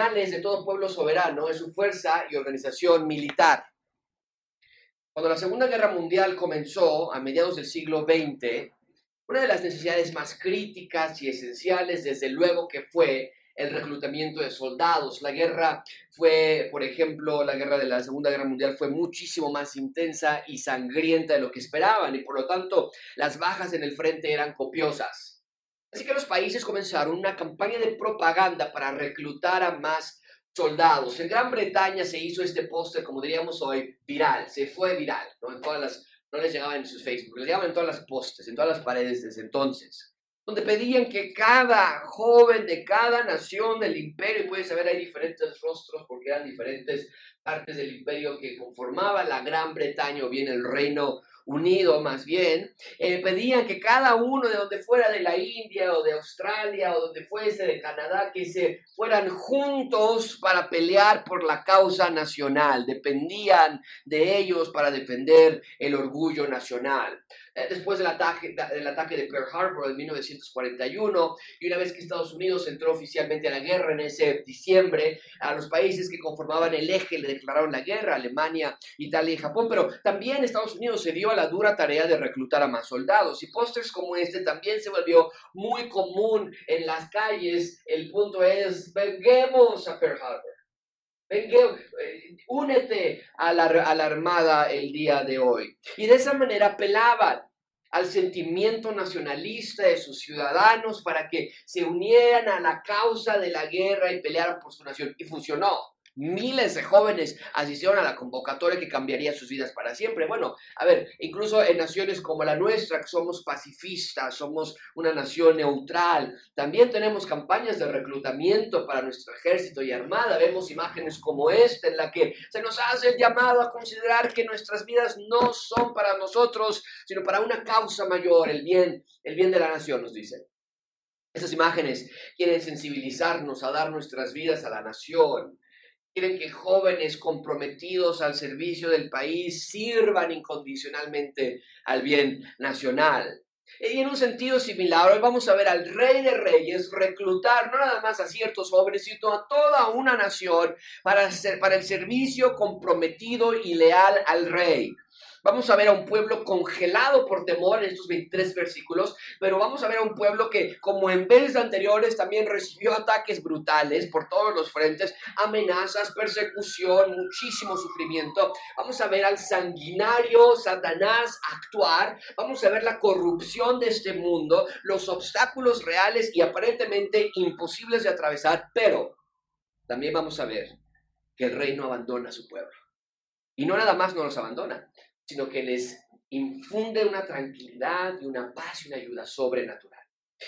De todo pueblo soberano es su fuerza y organización militar. Cuando la Segunda Guerra Mundial comenzó a mediados del siglo XX, una de las necesidades más críticas y esenciales, desde luego que fue el reclutamiento de soldados. La guerra fue, por ejemplo, la guerra de la Segunda Guerra Mundial fue muchísimo más intensa y sangrienta de lo que esperaban y por lo tanto las bajas en el frente eran copiosas. Así que los países comenzaron una campaña de propaganda para reclutar a más soldados. En Gran Bretaña se hizo este póster, como diríamos hoy, viral, se fue viral, ¿no? En todas las, no les llegaban en sus Facebook, les llegaban en todas las postes, en todas las paredes desde entonces, donde pedían que cada joven de cada nación del imperio, y puedes saber, hay diferentes rostros porque eran diferentes partes del imperio que conformaba la Gran Bretaña o bien el reino unido más bien, eh, pedían que cada uno de donde fuera de la India o de Australia o donde fuese de Canadá, que se fueran juntos para pelear por la causa nacional, dependían de ellos para defender el orgullo nacional. Eh, después del ataque, del ataque de Pearl Harbor en 1941 y una vez que Estados Unidos entró oficialmente a la guerra en ese diciembre, a los países que conformaban el eje le declararon la guerra, Alemania, Italia y Japón, pero también Estados Unidos se dio a la dura tarea de reclutar a más soldados y pósters como este también se volvió muy común en las calles. El punto es, venguemos a Pearl Harbor. Venga, eh, únete a la, a la Armada el día de hoy. Y de esa manera apelaban al sentimiento nacionalista de sus ciudadanos para que se unieran a la causa de la guerra y pelearan por su nación. Y funcionó. Miles de jóvenes asistieron a la convocatoria que cambiaría sus vidas para siempre. Bueno, a ver, incluso en naciones como la nuestra, que somos pacifistas, somos una nación neutral, también tenemos campañas de reclutamiento para nuestro ejército y armada. Vemos imágenes como esta en la que se nos hace el llamado a considerar que nuestras vidas no son para nosotros, sino para una causa mayor, el bien, el bien de la nación, nos dicen. Estas imágenes quieren sensibilizarnos a dar nuestras vidas a la nación, quieren que jóvenes comprometidos al servicio del país sirvan incondicionalmente al bien nacional. Y en un sentido similar, hoy vamos a ver al rey de reyes reclutar no nada más a ciertos jóvenes, sino a toda una nación para, hacer, para el servicio comprometido y leal al rey. Vamos a ver a un pueblo congelado por temor en estos 23 versículos, pero vamos a ver a un pueblo que, como en veces anteriores, también recibió ataques brutales por todos los frentes, amenazas, persecución, muchísimo sufrimiento. Vamos a ver al sanguinario Satanás actuar, vamos a ver la corrupción de este mundo, los obstáculos reales y aparentemente imposibles de atravesar, pero también vamos a ver que el rey no abandona a su pueblo. Y no nada más no los abandona, sino que les infunde una tranquilidad y una paz y una ayuda sobrenatural.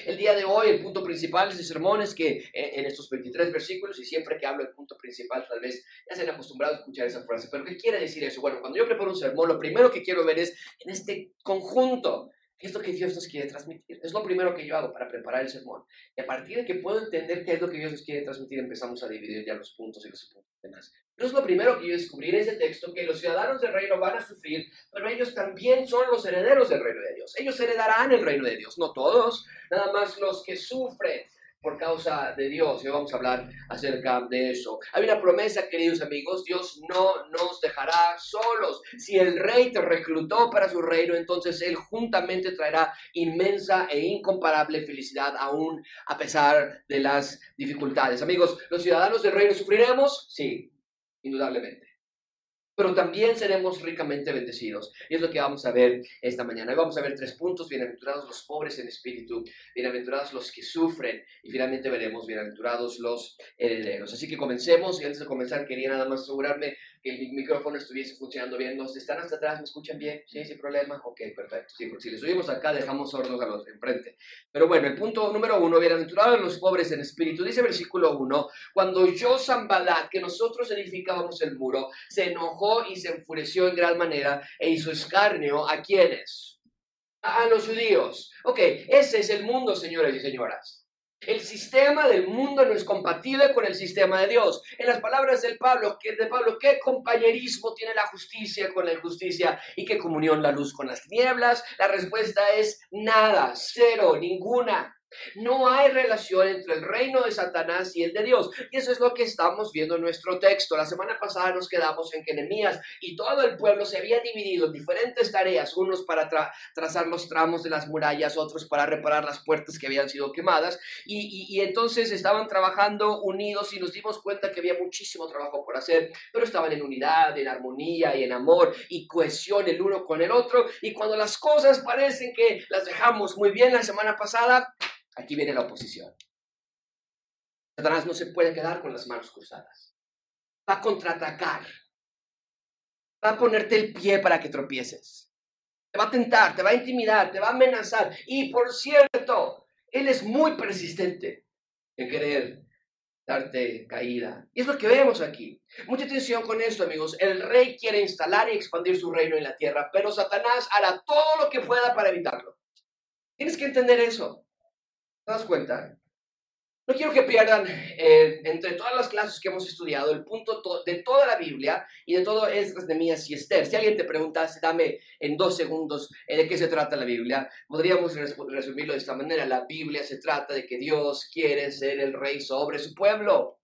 El día de hoy, el punto principal de este sermón es que en estos 23 versículos, y siempre que hablo del punto principal, tal vez ya se han acostumbrado a escuchar esa frase, pero ¿qué quiere decir eso? Bueno, cuando yo preparo un sermón, lo primero que quiero ver es en este conjunto, ¿qué es lo que Dios nos quiere transmitir? Es lo primero que yo hago para preparar el sermón. Y a partir de que puedo entender qué es lo que Dios nos quiere transmitir, empezamos a dividir ya los puntos y los puntos demás. Entonces lo primero que yo descubrí en ese texto, que los ciudadanos del reino van a sufrir, pero ellos también son los herederos del reino de Dios. Ellos heredarán el reino de Dios, no todos, nada más los que sufren por causa de Dios. Y vamos a hablar acerca de eso. Hay una promesa, queridos amigos, Dios no nos dejará solos. Si el rey te reclutó para su reino, entonces Él juntamente traerá inmensa e incomparable felicidad aún a pesar de las dificultades. Amigos, ¿los ciudadanos del reino sufriremos? Sí, indudablemente. Pero también seremos ricamente bendecidos. Y es lo que vamos a ver esta mañana. Hoy vamos a ver tres puntos. Bienaventurados los pobres en espíritu, bienaventurados los que sufren y finalmente veremos bienaventurados los herederos. Así que comencemos y antes de comenzar quería nada más asegurarme que el micrófono estuviese funcionando bien. ¿Los están hasta atrás? ¿Me escuchan bien? ¿Sí? ¿Sin problema? Ok, perfecto. Sí, si les subimos acá, dejamos sordos a los de enfrente. Pero bueno, el punto número uno, bienaventurados los pobres en espíritu. Dice versículo uno, cuando yo, Zambalat, que nosotros edificábamos el muro, se enojó y se enfureció en gran manera e hizo escarnio a quienes? A los judíos. Ok, ese es el mundo, señores y señoras. El sistema del mundo no es compatible con el sistema de Dios. En las palabras del Pablo, de Pablo, ¿qué compañerismo tiene la justicia con la injusticia y qué comunión la luz con las tinieblas? La respuesta es nada, cero, ninguna. No hay relación entre el reino de Satanás y el de Dios. Y eso es lo que estamos viendo en nuestro texto. La semana pasada nos quedamos en que y todo el pueblo se había dividido en diferentes tareas, unos para trazar los tramos de las murallas, otros para reparar las puertas que habían sido quemadas. Y, y entonces estaban trabajando unidos y nos dimos cuenta que había muchísimo trabajo por hacer, pero estaban en unidad, en armonía y en amor y cohesión el uno con el otro. Y cuando las cosas parecen que las dejamos muy bien la semana pasada, Aquí viene la oposición. Satanás no se puede quedar con las manos cruzadas. Va a contraatacar. Va a ponerte el pie para que tropieces. Te va a tentar, te va a intimidar, te va a amenazar. Y por cierto, él es muy persistente en querer darte caída. Y es lo que vemos aquí. Mucha atención con esto, amigos. El rey quiere instalar y expandir su reino en la tierra, pero Satanás hará todo lo que pueda para evitarlo. Tienes que entender eso. ¿Te das cuenta? No quiero que pierdan eh, entre todas las clases que hemos estudiado el punto de toda la Biblia y de todo Esdras, Nehemías y Esther. Si alguien te preguntase, dame en dos segundos eh, de qué se trata la Biblia, podríamos resumirlo de esta manera. La Biblia se trata de que Dios quiere ser el rey sobre su pueblo.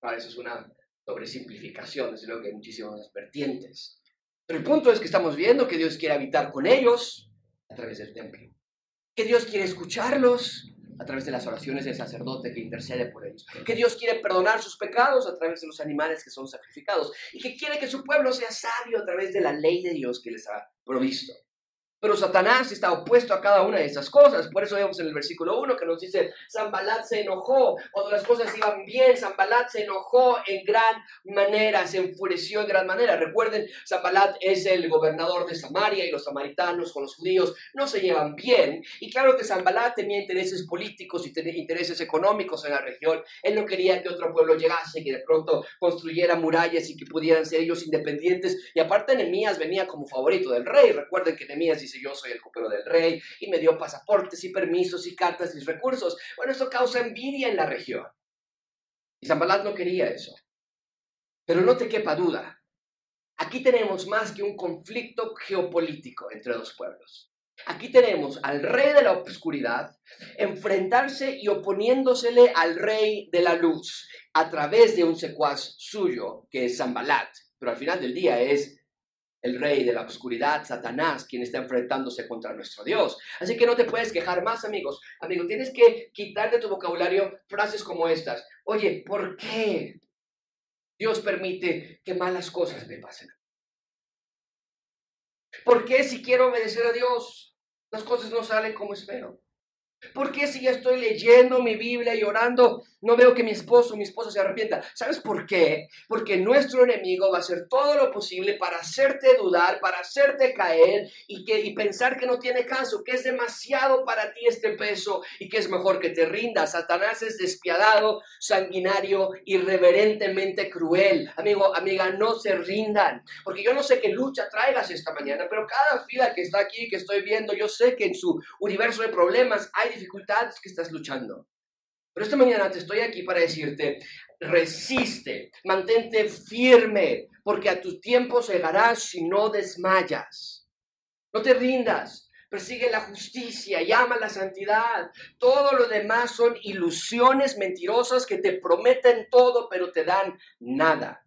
Para eso es una sobresimplificación, desde luego que hay muchísimas vertientes. Pero el punto es que estamos viendo que Dios quiere habitar con ellos a través del templo que Dios quiere escucharlos a través de las oraciones del sacerdote que intercede por ellos, que Dios quiere perdonar sus pecados a través de los animales que son sacrificados. Y que quiere que su pueblo sea sabio a través de la ley de Dios que les ha provisto. Pero Satanás está opuesto a cada una de esas cosas. Por eso vemos en el versículo 1 que nos dice, Zambalat se enojó. Cuando las cosas iban bien, Zambalat se enojó en gran manera, se enfureció en gran manera. Recuerden, Zambalat es el gobernador de Samaria y los samaritanos con los judíos no se llevan bien. Y claro que Zambalat tenía intereses políticos y tenía intereses económicos en la región. Él no quería que otro pueblo llegase, que de pronto construyera murallas y que pudieran ser ellos independientes. Y aparte, Nemías venía como favorito del rey. Recuerden que Nemías dice, yo soy el copero del rey y me dio pasaportes y permisos y cartas y recursos. Bueno, eso causa envidia en la región. Y Zambalat no quería eso. Pero no te quepa duda, aquí tenemos más que un conflicto geopolítico entre dos pueblos. Aquí tenemos al rey de la oscuridad enfrentarse y oponiéndosele al rey de la luz a través de un secuaz suyo, que es Zambalat. Pero al final del día es el rey de la oscuridad, Satanás, quien está enfrentándose contra nuestro Dios. Así que no te puedes quejar más, amigos. Amigo, tienes que quitar de tu vocabulario frases como estas. Oye, ¿por qué Dios permite que malas cosas me pasen? ¿Por qué si quiero obedecer a Dios, las cosas no salen como espero? ¿Por qué si ya estoy leyendo mi Biblia y orando, no veo que mi esposo o mi esposa se arrepienta? ¿Sabes por qué? Porque nuestro enemigo va a hacer todo lo posible para hacerte dudar, para hacerte caer y, que, y pensar que no tiene caso, que es demasiado para ti este peso y que es mejor que te rindas. Satanás es despiadado, sanguinario, irreverentemente cruel. Amigo, amiga, no se rindan. Porque yo no sé qué lucha traigas esta mañana, pero cada fila que está aquí, que estoy viendo, yo sé que en su universo de problemas hay dificultades que estás luchando. Pero esta mañana te estoy aquí para decirte, resiste, mantente firme, porque a tu tiempo llegarás si no desmayas. No te rindas, persigue la justicia, llama la santidad. Todo lo demás son ilusiones mentirosas que te prometen todo, pero te dan nada.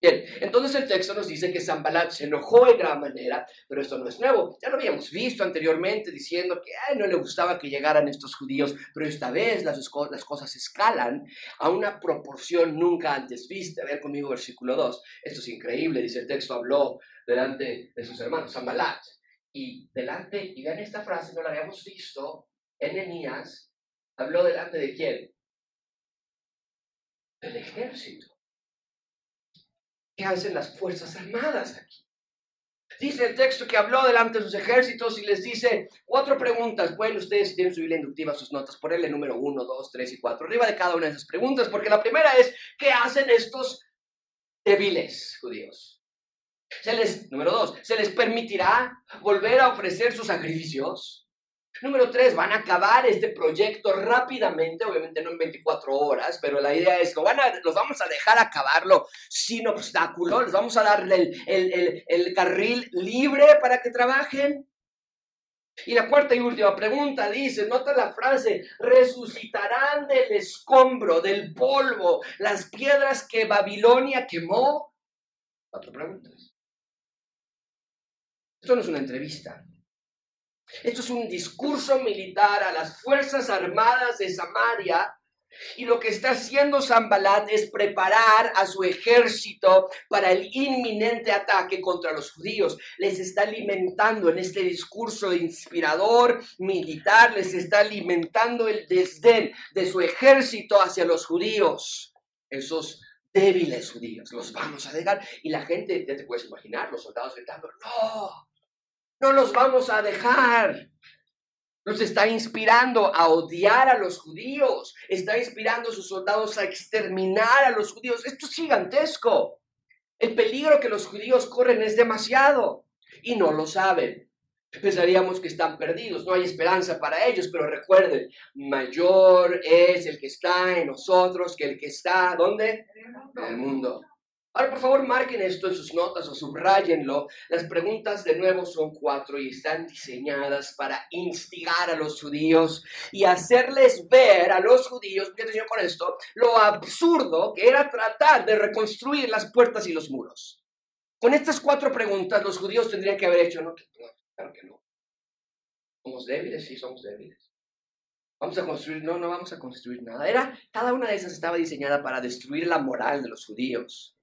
Bien, entonces el texto nos dice que Zambalat se enojó en gran manera, pero esto no es nuevo. Ya lo habíamos visto anteriormente diciendo que no le gustaba que llegaran estos judíos, pero esta vez las, cosas escalan a una proporción nunca antes vista. A ver conmigo versículo 2. Esto es increíble, dice el texto, habló delante de sus hermanos, Zambalat. Y delante, y vean esta frase, no la habíamos visto en Enías, habló delante de quién? Del ejército. ¿Qué hacen las Fuerzas Armadas aquí? Dice el texto que habló delante de sus ejércitos y les dice cuatro preguntas. Pueden ustedes, tienen su Biblia inductiva, sus notas, ponerle número uno, dos, tres y cuatro arriba de cada una de esas preguntas, porque la primera es, ¿qué hacen estos débiles judíos? Se les, número dos, ¿se les permitirá volver a ofrecer sus sacrificios? Número tres, van a acabar este proyecto rápidamente, obviamente no en 24 horas, pero la idea es que van a, los vamos a dejar acabarlo sin obstáculo, les vamos a darle el, el, el, carril libre para que trabajen. Y la cuarta y última pregunta dice, nota la frase, resucitarán del escombro, del polvo, las piedras que Babilonia quemó. Cuatro preguntas. Esto no es una entrevista. Esto es un discurso militar a las Fuerzas Armadas de Samaria y lo que está haciendo Zambalat es preparar a su ejército para el inminente ataque contra los judíos. Les está alimentando en este discurso inspirador militar, les está alimentando el desdén de su ejército hacia los judíos. Esos débiles judíos, los vamos a dejar. Y la gente, ya te puedes imaginar, los soldados gritando, no, no los vamos a dejar. Nos está inspirando a odiar a los judíos. Está inspirando a sus soldados a exterminar a los judíos. Esto es gigantesco. El peligro que los judíos corren es demasiado y no lo saben. Pensaríamos que están perdidos, no hay esperanza para ellos, pero recuerden, mayor es el que está en nosotros que el que está, ¿dónde? En el mundo. Ahora, por favor, marquen esto en sus notas o subrayenlo. Las preguntas de nuevo son cuatro y están diseñadas para instigar a los judíos y hacerles ver a los judíos, ¿qué atención con esto? Lo absurdo que era tratar de reconstruir las puertas y los muros. Con estas cuatro preguntas, los judíos tendrían que haber hecho, no, claro que no. Somos débiles, sí, somos débiles. Vamos a construir, no, no vamos a construir nada. Era, cada una de esas estaba diseñada para destruir la moral de los judíos.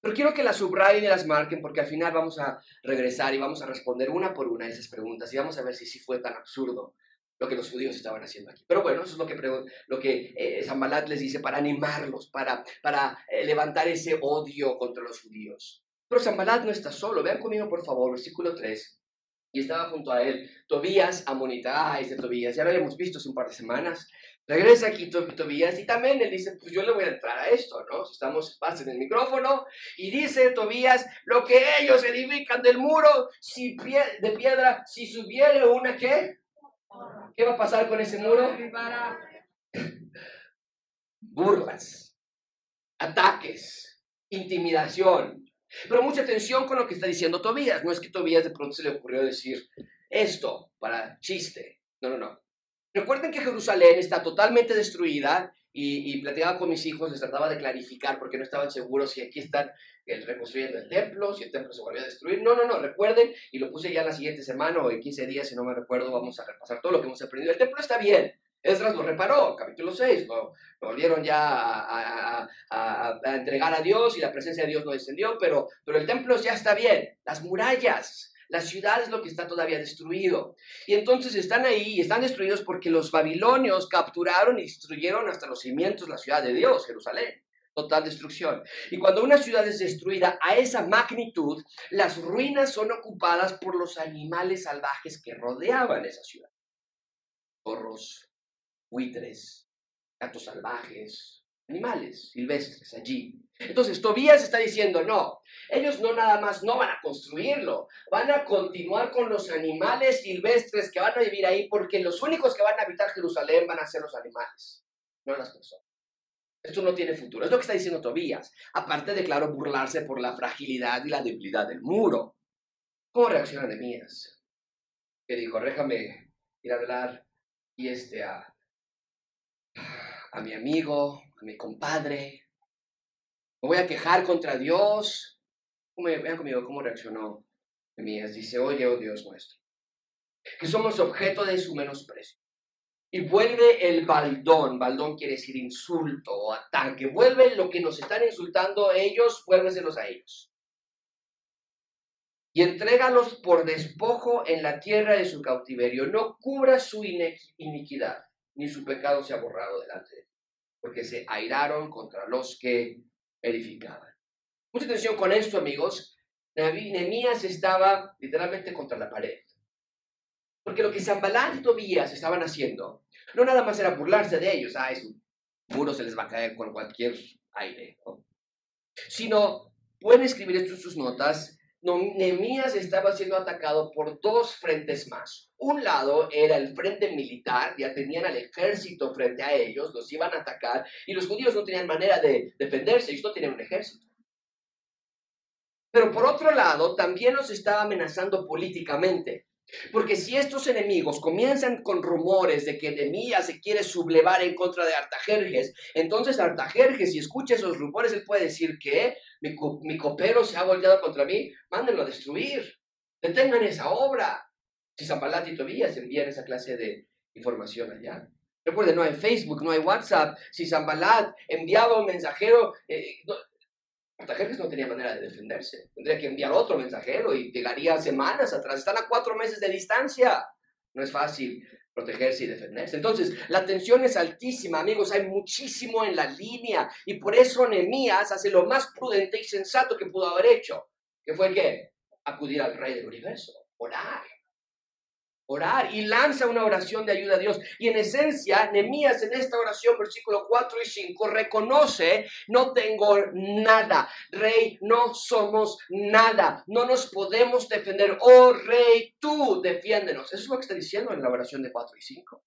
Pero quiero que las subrayen y las marquen porque al final vamos a regresar y vamos a responder una por una esas preguntas y vamos a ver si sí fue tan absurdo lo que los judíos estaban haciendo aquí. Pero bueno, eso es lo que, lo que eh, les dice para animarlos, para, para eh, levantar ese odio contra los judíos. Pero Zambalat no está solo. Vean conmigo, por favor, versículo 3. Y estaba junto a él Tobías, Amonita, ah, es de Tobías, ya lo habíamos visto hace un par de semanas. Regresa aquí Tobías y también él dice, pues yo le voy a entrar a esto, ¿no? Estamos, pasen el micrófono y dice Tobías, lo que ellos edifican del muro si de piedra, si subiere una, ¿qué? ¿Qué va a pasar con ese muro? Burlas, ataques, intimidación. Pero mucha atención con lo que está diciendo Tobías. No es que Tobías de pronto se le ocurrió decir esto para chiste. No, no, no. Recuerden que Jerusalén está totalmente destruida y, y, platicaba con mis hijos, les trataba de clarificar porque no estaban seguros si aquí están eh, reconstruyendo el templo, si el templo se volvió a destruir. No, no, no, recuerden, y lo puse ya la siguiente semana o en 15 días, si no me recuerdo, vamos a repasar todo lo que hemos aprendido. El templo está bien, Esdras lo reparó, capítulo 6, lo, volvieron ya a, a, a, entregar a Dios y la presencia de Dios no descendió, pero, pero el templo ya está bien, las murallas, la ciudad es lo que está todavía destruido. Y entonces están ahí y están destruidos porque los babilonios capturaron y destruyeron hasta los cimientos la ciudad de Dios, Jerusalén. Total destrucción. Y cuando una ciudad es destruida a esa magnitud, las ruinas son ocupadas por los animales salvajes que rodeaban esa ciudad. Zorros, buitres, gatos salvajes, animales silvestres allí. Entonces Tobías está diciendo, no, ellos no nada más no van a construirlo, van a continuar con los animales silvestres que van a vivir ahí porque los únicos que van a habitar Jerusalén van a ser los animales, no las personas. Esto no tiene futuro. Es lo que está diciendo Tobías. Aparte de, claro, burlarse por la fragilidad y la debilidad del muro. ¿Cómo reacciona Nehemías? Que dijo, déjame ir a hablar y este a, a mi amigo, a mi compadre, me voy a quejar contra Dios. Vean conmigo cómo reaccionó Nehemías. Dice, oye, oh Dios nuestro, que somos objeto de su menosprecio. Y vuelve el baldón, baldón quiere decir insulto o ataque, vuelve lo que nos están insultando ellos, vuélveselos a ellos. Y entrégalos por despojo en la tierra de su cautiverio. No cubra su iniquidad, ni su pecado sea borrado delante de porque se airaron contra los que edificaban. Mucha atención con esto, amigos. Nehemías estaba literalmente contra la pared. Porque lo que Zambalán y Tobías estaban haciendo, no nada más era burlarse de ellos, ah, un muro se les va a caer con cualquier aire, sino pueden escribir esto en sus notas, Nehemías estaba siendo atacado por dos frentes más. Un lado era el frente militar, ya tenían al ejército frente a ellos, los iban a atacar y los judíos no tenían manera de defenderse, ellos no tenían un ejército. Pero por otro lado, también los estaba amenazando políticamente. Porque si estos enemigos comienzan con rumores de que Nehemías se quiere sublevar en contra de Artajerjes, entonces Artajerjes, si escucha esos rumores, él puede decir que mi, copero se ha volteado contra mí, mándenlo a destruir, detengan esa obra. Si Zambalat y Tobías envían esa clase de información allá. Recuerden, no hay Facebook, no hay WhatsApp. Si Zambalat enviaba un mensajero, eh, Artajerjes no tenía manera de defenderse. Tendría que enviar otro mensajero y llegaría semanas atrás. Están a cuatro meses de distancia. No es fácil protegerse y defenderse. Entonces, la tensión es altísima, amigos. Hay muchísimo en la línea. Y por eso Nehemías hace lo más prudente y sensato que pudo haber hecho. Que fue que acudir al Rey del Universo, orar orar y lanza una oración de ayuda a Dios. Y en esencia, Nehemías en esta oración, versículo 4 y 5, reconoce, no tengo nada, rey, no somos nada, no nos podemos defender. Oh rey, tú defiéndenos. Eso es lo que está diciendo en la oración de 4 y 5.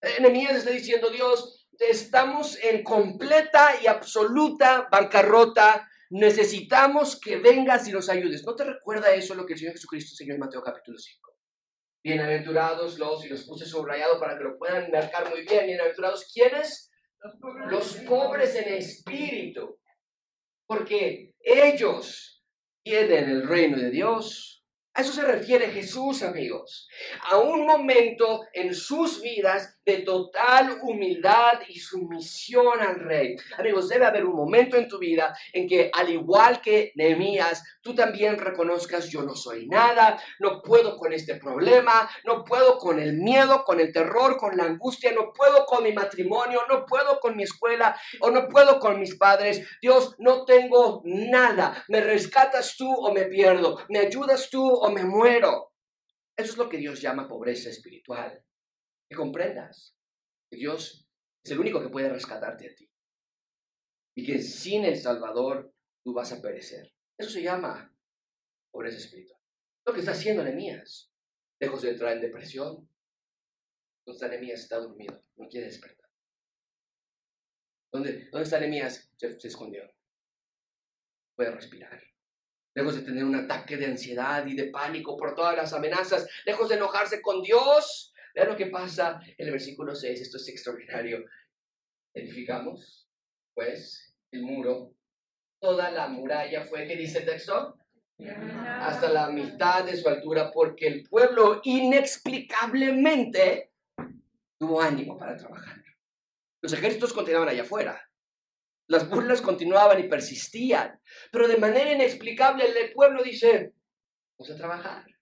Eh, Nehemías está diciendo, Dios, estamos en completa y absoluta bancarrota. Necesitamos que vengas y nos ayudes. ¿No te recuerda eso lo que el Señor Jesucristo enseñó en Mateo capítulo 5? Bienaventurados los, y los puse subrayado para que lo puedan marcar muy bien. Bienaventurados, ¿quiénes? Los pobres en espíritu. Porque ellos tienen el reino de Dios. A eso se refiere Jesús, amigos. A un momento en sus vidas de total humildad y sumisión al rey. Amigos, debe haber un momento en tu vida en que, al igual que Nehemías, tú también reconozcas, yo no soy nada, no puedo con este problema, no puedo con el miedo, con el terror, con la angustia, no puedo con mi matrimonio, no puedo con mi escuela o no puedo con mis padres. Dios, no tengo nada. ¿Me rescatas tú o me pierdo? ¿Me ayudas tú o me muero? Eso es lo que Dios llama pobreza espiritual que comprendas que Dios es el único que puede rescatarte a ti. Y que sin el Salvador tú vas a perecer. Eso se llama pobreza espiritual. Lo que está haciendo Nehemías. Lejos de entrar en depresión. ¿Dónde está Nehemías? Está dormido. No quiere despertar. ¿Dónde, dónde está Nehemías? Se, se escondió. Puede respirar. Lejos de tener un ataque de ansiedad y de pánico por todas las amenazas. Lejos de enojarse con Dios Vean lo que pasa en el versículo 6, esto es extraordinario. Edificamos, pues, el muro. Toda la muralla fue, ¿qué dice el texto? Hasta la mitad de su altura, porque el pueblo inexplicablemente tuvo ánimo para trabajar. Los ejércitos continuaban allá afuera. Las burlas continuaban y persistían. Pero de manera inexplicable el pueblo dice, vamos a trabajar.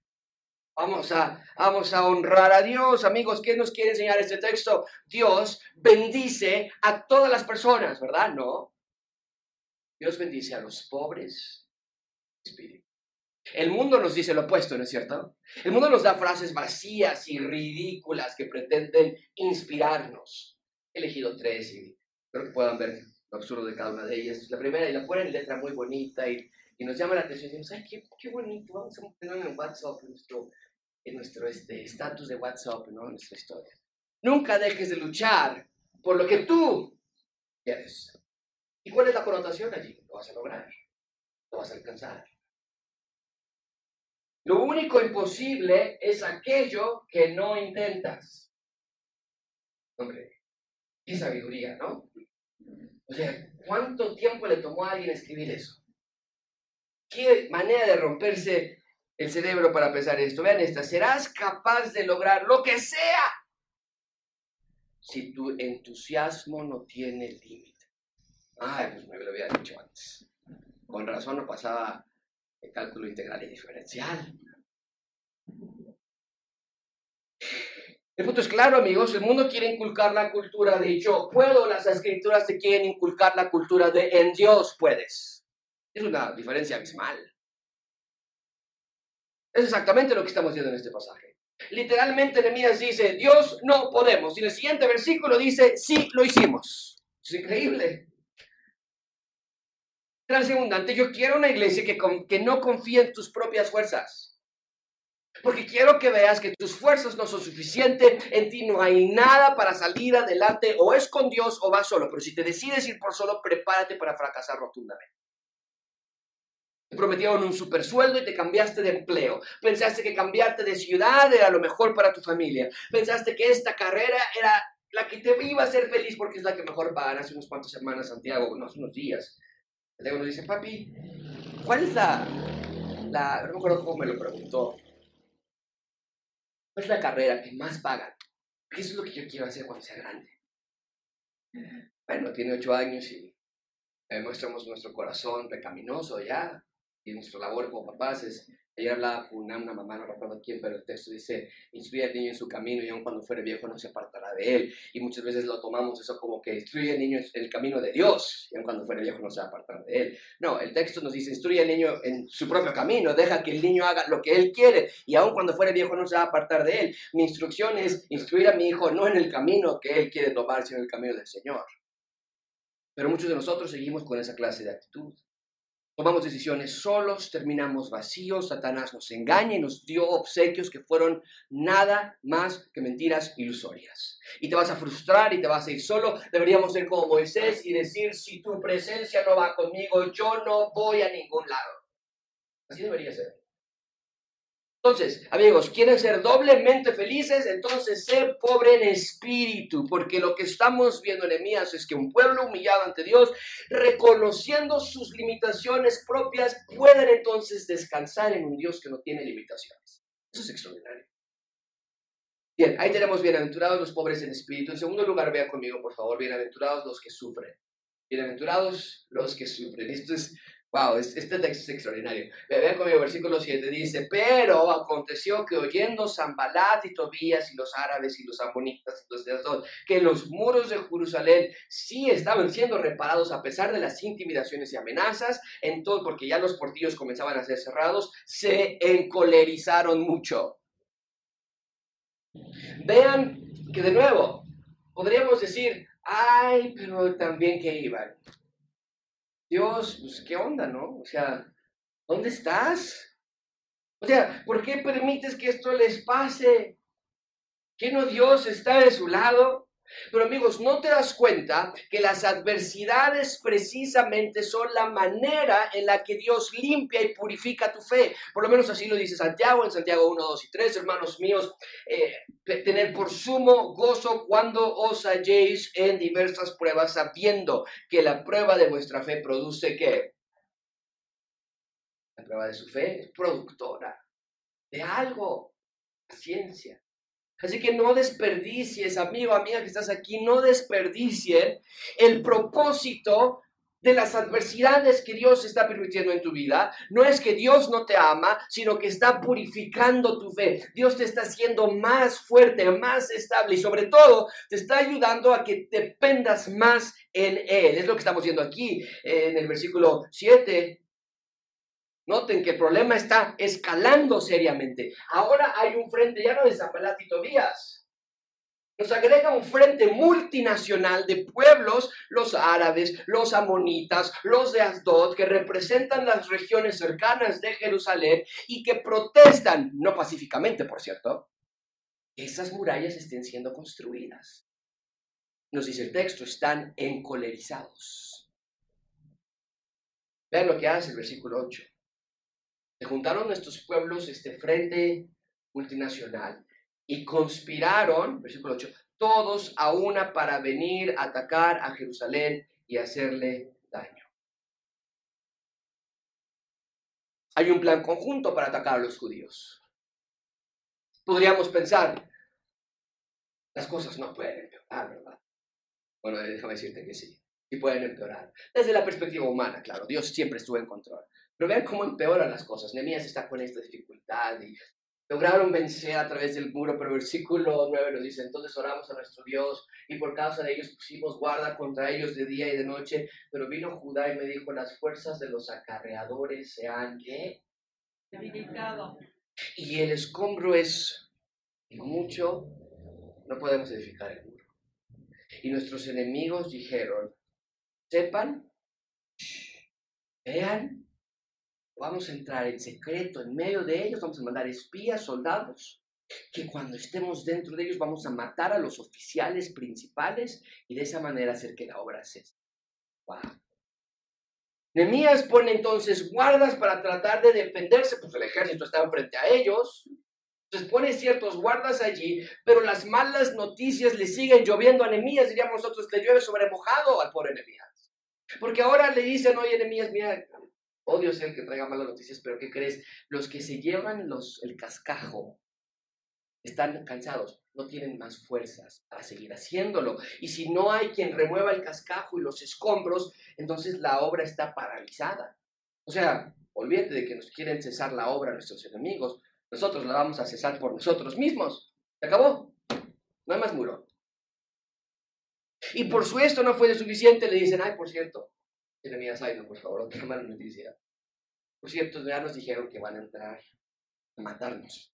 Vamos a, vamos a honrar a Dios, amigos. ¿Qué nos quiere enseñar este texto? Dios bendice a todas las personas, ¿verdad? No. Dios bendice a los pobres. Espíritu. El mundo nos dice lo opuesto, ¿no es cierto? El mundo nos da frases vacías y ridículas que pretenden inspirarnos. He elegido tres y espero que puedan ver lo absurdo de cada una de ellas. La primera, y la ponen en letra muy bonita y, y nos llama la atención. Y decimos, ay, qué, qué bonito, vamos a ponerlo en WhatsApp, en nuestro en nuestro este, estatus de WhatsApp, ¿no? En nuestra historia. Nunca dejes de luchar por lo que tú quieres. ¿Y cuál es la connotación allí? Lo vas a lograr, lo vas a alcanzar. Lo único imposible es aquello que no intentas. Hombre, qué sabiduría, ¿no? O sea, ¿cuánto tiempo le tomó a alguien escribir eso? ¿Qué manera de romperse el cerebro para pensar esto. Vean esta, serás capaz de lograr lo que sea si tu entusiasmo no tiene límite. Ay, pues me lo había dicho antes. Con razón no pasaba el cálculo integral y diferencial. El punto es claro, amigos, el mundo quiere inculcar la cultura de yo puedo, las escrituras te quieren inculcar la cultura de en Dios puedes. Es una diferencia abismal. Es exactamente lo que estamos viendo en este pasaje. Literalmente Nehemías dice, Dios no podemos. Y en el siguiente versículo dice, sí, lo hicimos. Es increíble. Transeundante, yo quiero una iglesia que, que no confíe en tus propias fuerzas. Porque quiero que veas que tus fuerzas no son suficientes, en ti no hay nada para salir adelante, o es con Dios o vas solo. Pero si te decides ir por solo, prepárate para fracasar rotundamente. Te prometieron un super sueldo y te cambiaste de empleo. Pensaste que cambiarte de ciudad era lo mejor para tu familia. Pensaste que esta carrera era la que te iba a hacer feliz porque es la que mejor pagan. Hace unos cuantos semanas, Santiago, no, hace unos días. Santiago nos dice, papi, ¿cuál es la, la, no me acuerdo cómo me lo preguntó, ¿cuál es la carrera que más pagan? ¿Qué es lo que yo quiero hacer cuando sea grande? Bueno, tiene ocho años y demostramos nuestro corazón pecaminoso ya, y nuestra labor como papás es, ayer hablaba con una, mamá, no recuerdo quién, pero el texto dice, instruye al niño en su camino y aun cuando fuere viejo no se apartará de él. Y muchas veces lo tomamos eso como que instruye al niño en el camino de Dios y aun cuando fuere viejo no se apartará de él. No, el texto nos dice, instruye al niño en su propio camino, deja que el niño haga lo que él quiere y aun cuando fuere viejo no se va a apartar de él. Mi instrucción es instruir a mi hijo no en el camino que él quiere tomar, sino en el camino del Señor. Pero muchos de nosotros seguimos con esa clase de actitud. Tomamos decisiones solos, terminamos vacíos, Satanás nos engaña y nos dio obsequios que fueron nada más que mentiras ilusorias. Y te vas a frustrar y te vas a ir solo. Deberíamos ser como Moisés y decir, si tu presencia no va conmigo, yo no voy a ningún lado. Así debería ser. Entonces, amigos, ¿quieren ser doblemente felices? Entonces, sé pobre en espíritu, porque lo que estamos viendo en Emías es que un pueblo humillado ante Dios, reconociendo sus limitaciones propias, pueden entonces descansar en un Dios que no tiene limitaciones. Eso es extraordinario. Bien, ahí tenemos bienaventurados los pobres en espíritu. En segundo lugar, vea conmigo, por favor, bienaventurados los que sufren. Bienaventurados los que sufren. Esto es Wow, este texto es extraordinario. Vean conmigo, versículo 7 dice, pero aconteció que oyendo Zambalat y Tobías y los árabes y los amonitas y los de que los muros de Jerusalén sí estaban siendo reparados a pesar de las intimidaciones y amenazas, entonces, porque ya los portillos comenzaban a ser cerrados, se encolerizaron mucho. Vean que de nuevo, podríamos decir, ay, pero también que iban. Dios, pues, ¿qué onda, no? O sea, ¿dónde estás? O sea, ¿por qué permites que esto les pase? ¿Que no Dios está de su lado? Pero amigos, ¿no te das cuenta que las adversidades precisamente son la manera en la que Dios limpia y purifica tu fe? Por lo menos así lo dice Santiago en Santiago 1, 2 y 3, hermanos míos, eh, tener por sumo gozo cuando os halléis en diversas pruebas, sabiendo que la prueba de vuestra fe produce qué? La prueba de su fe es productora de algo, ciencia. Así que no desperdicies, amigo, amiga que estás aquí, no desperdicien el propósito de las adversidades que Dios está permitiendo en tu vida. No es que Dios no te ama, sino que está purificando tu fe. Dios te está haciendo más fuerte, más estable y sobre todo te está ayudando a que dependas más en Él. Es lo que estamos viendo aquí en el versículo 7 Noten que el problema está escalando seriamente. Ahora hay un frente ya no de Zapalat y Tobías. Nos agrega un frente multinacional de pueblos, los árabes, los amonitas, los de Asdod, que representan las regiones cercanas de Jerusalén y que protestan, no pacíficamente, por cierto, que esas murallas estén siendo construidas. Nos dice el texto, están encolerizados. Vean lo que hace el versículo 8. Se juntaron nuestros pueblos, este frente multinacional, y conspiraron, versículo 8, todos a una para venir a atacar a Jerusalén y hacerle daño. Hay un plan conjunto para atacar a los judíos. Podríamos pensar, las cosas no pueden empeorar, ¿verdad? Bueno, déjame decirte que sí, sí pueden empeorar. Desde la perspectiva humana, claro, Dios siempre estuvo en control. Pero vean cómo empeoran las cosas. Nehemías está con esta dificultad y lograron vencer a través del muro, pero el versículo 9 nos dice, entonces oramos a nuestro Dios y por causa de ellos pusimos guarda contra ellos de día y de noche, pero vino Judá y me dijo, las fuerzas de los acarreadores se han, ¿qué? Debilitado. Y el escombro es mucho, no podemos edificar el muro. Y nuestros enemigos dijeron, sepan, vean Vamos a entrar en secreto en medio de ellos, vamos a mandar espías, soldados, que cuando estemos dentro de ellos vamos a matar a los oficiales principales y de esa manera hacer que la obra cese. Wow. Nehemías pone entonces guardas para tratar de defenderse, pues el ejército estaba frente a ellos. Entonces pone ciertos guardas allí, pero las malas noticias le siguen lloviendo a Nehemías, diríamos nosotros, le llueve sobre mojado al pobre Nehemías. Porque ahora le dicen, oye Nehemías, mira, odio ser el que traiga malas noticias, pero ¿qué crees? Los que se llevan los, el cascajo están cansados, no tienen más fuerzas para seguir haciéndolo. Y si no hay quien remueva el cascajo y los escombros, entonces la obra está paralizada. O sea, olvídate de que nos quieren cesar la obra nuestros enemigos. Nosotros la vamos a cesar por nosotros mismos. ¿Se acabó? No hay más muro. Y por su esto no fue de suficiente, le dicen, ay, por cierto, enemías, ay, no, por favor, otra mala noticia. Por cierto, ya nos dijeron que van a entrar a matarnos.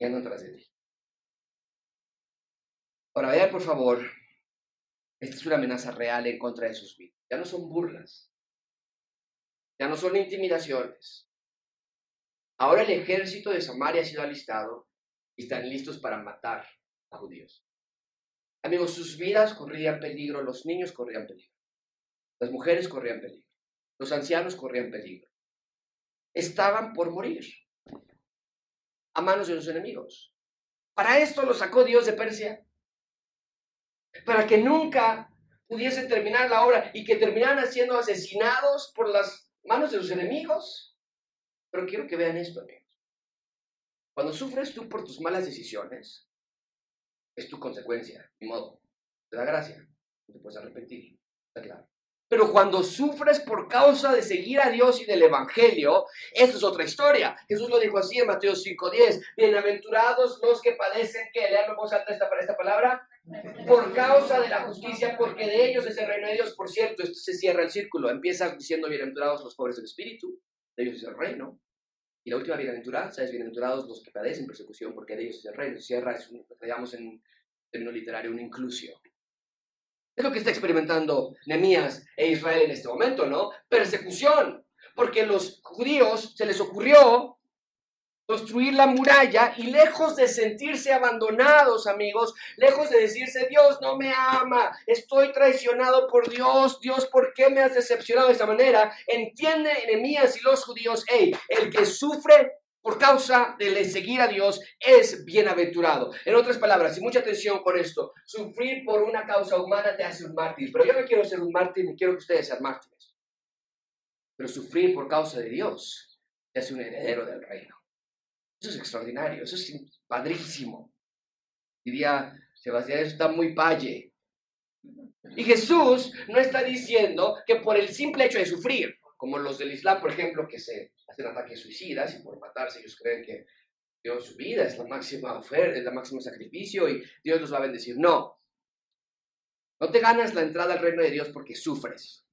Ya no tras de ti. Ahora, vean por favor, esta es una amenaza real en contra de sus vidas. Ya no son burlas, ya no son intimidaciones. Ahora el ejército de Samaria ha sido alistado y están listos para matar a judíos. Amigos, sus vidas corrían peligro, los niños corrían peligro, las mujeres corrían peligro, los ancianos corrían peligro. Estaban por morir a manos de los enemigos. Para esto los sacó Dios de Persia para que nunca pudiesen terminar la obra y que terminaran siendo asesinados por las manos de sus enemigos. Pero quiero que vean esto, amigos. Cuando sufres tú por tus malas decisiones, es tu consecuencia, ni modo. Te da gracia, no te puedes arrepentir, está claro. Pero cuando sufres por causa de seguir a Dios y del Evangelio, eso es otra historia. Jesús lo dijo así en Mateo 5.10. Bienaventurados los que padecen, que lean voz alta esta, para esta palabra, por causa de la justicia, porque de ellos es el reino de Dios. Por cierto, esto se cierra el círculo. Empieza diciendo bienaventurados los pobres del espíritu, de ellos es el reino. Y la última bienaventuranza es bienaventurados los que padecen persecución, porque de ellos es el reino. Cierra, es un, digamos en término literario, una inclusión. Es lo que está experimentando Nehemías e Israel en este momento, ¿no? Persecución. Porque los judíos se les ocurrió construir la muralla y lejos de sentirse abandonados, amigos, lejos de decirse, Dios no me ama, estoy traicionado por Dios, Dios, ¿por qué me has decepcionado de esta manera? Entiende, enemías y los judíos, hey, el que sufre por causa de seguir a Dios es bienaventurado. En otras palabras, y mucha atención con esto, sufrir por una causa humana te hace un mártir, pero yo no quiero ser un mártir ni quiero que ustedes sean mártires. Pero sufrir por causa de Dios te hace un heredero del reino. Eso es extraordinario, eso es padrísimo. Diría Sebastián, eso está muy palle. Y Jesús no está diciendo que por el simple hecho de sufrir, como los del Islam, por ejemplo, que se hacen ataques suicidas y por matarse ellos creen que Dios su vida es la máxima oferta, es el máximo sacrificio y Dios los va a bendecir. No. No te ganas la entrada al reino de Dios porque sufres.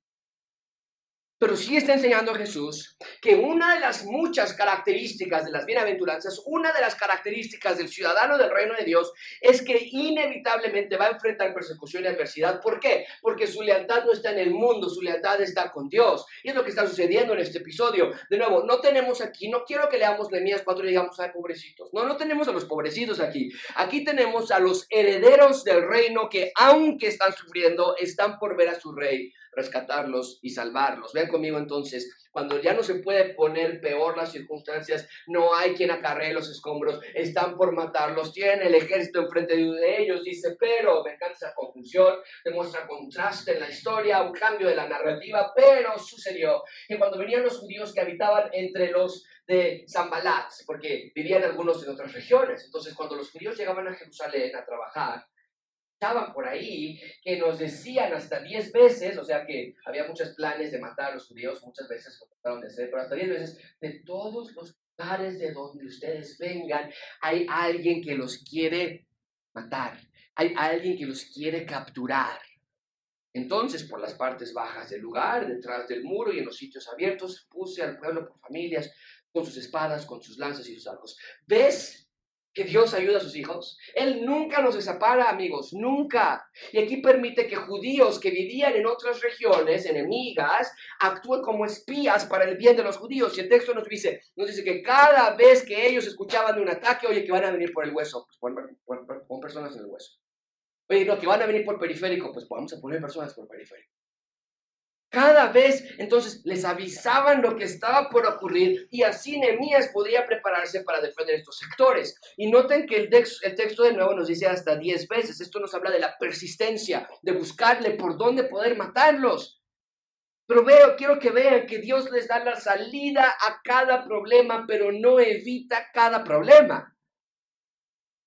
Pero sí está enseñando Jesús que una de las muchas características de las bienaventuranzas, una de las características del ciudadano del reino de Dios es que inevitablemente va a enfrentar persecución y adversidad. ¿Por qué? Porque su lealtad no está en el mundo, su lealtad está con Dios. Y es lo que está sucediendo en este episodio. De nuevo, no tenemos aquí, no quiero que leamos Nehemías 4 y digamos, ay, pobrecitos. No, no tenemos a los pobrecitos aquí. Aquí tenemos a los herederos del reino que, aunque están sufriendo, están por ver a su rey rescatarlos y salvarlos. Vean conmigo entonces, cuando ya no se puede poner peor las circunstancias, no hay quien acarree los escombros, están por matarlos, tienen el ejército enfrente de ellos, dice, pero me encanta esa confusión, demuestra contraste en la historia, un cambio de la narrativa, pero sucedió que cuando venían los judíos que habitaban entre los de Zambalat, porque vivían algunos en otras regiones, entonces cuando los judíos llegaban a Jerusalén a trabajar, estaban por ahí que nos decían hasta 10 veces, o sea que había muchos planes de matar a los judíos, muchas veces lo trataron de hacer, pero hasta 10 veces, de todos los lugares de donde ustedes vengan, hay alguien que los quiere matar, hay alguien que los quiere capturar. Entonces, por las partes bajas del lugar, detrás del muro y en los sitios abiertos, puse al pueblo por familias, con sus espadas, con sus lanzas y sus arcos. ¿Ves? Que Dios ayuda a sus hijos. Él nunca nos desapara, amigos, nunca. Y aquí permite que judíos que vivían en otras regiones enemigas actúen como espías para el bien de los judíos. Y el texto nos dice, nos dice que cada vez que ellos escuchaban de un ataque, oye, que van a venir por el hueso, pues pon, personas en el hueso. Oye, no, que van a venir por periférico, pues vamos a poner personas por periférico. Cada vez entonces les avisaban lo que estaba por ocurrir y así Nehemías podía prepararse para defender estos sectores. Y noten que el, el texto de nuevo nos dice hasta 10 veces. Esto nos habla de la persistencia, de buscarle por dónde poder matarlos. Pero veo, quiero que vean que Dios les da la salida a cada problema, pero no evita cada problema.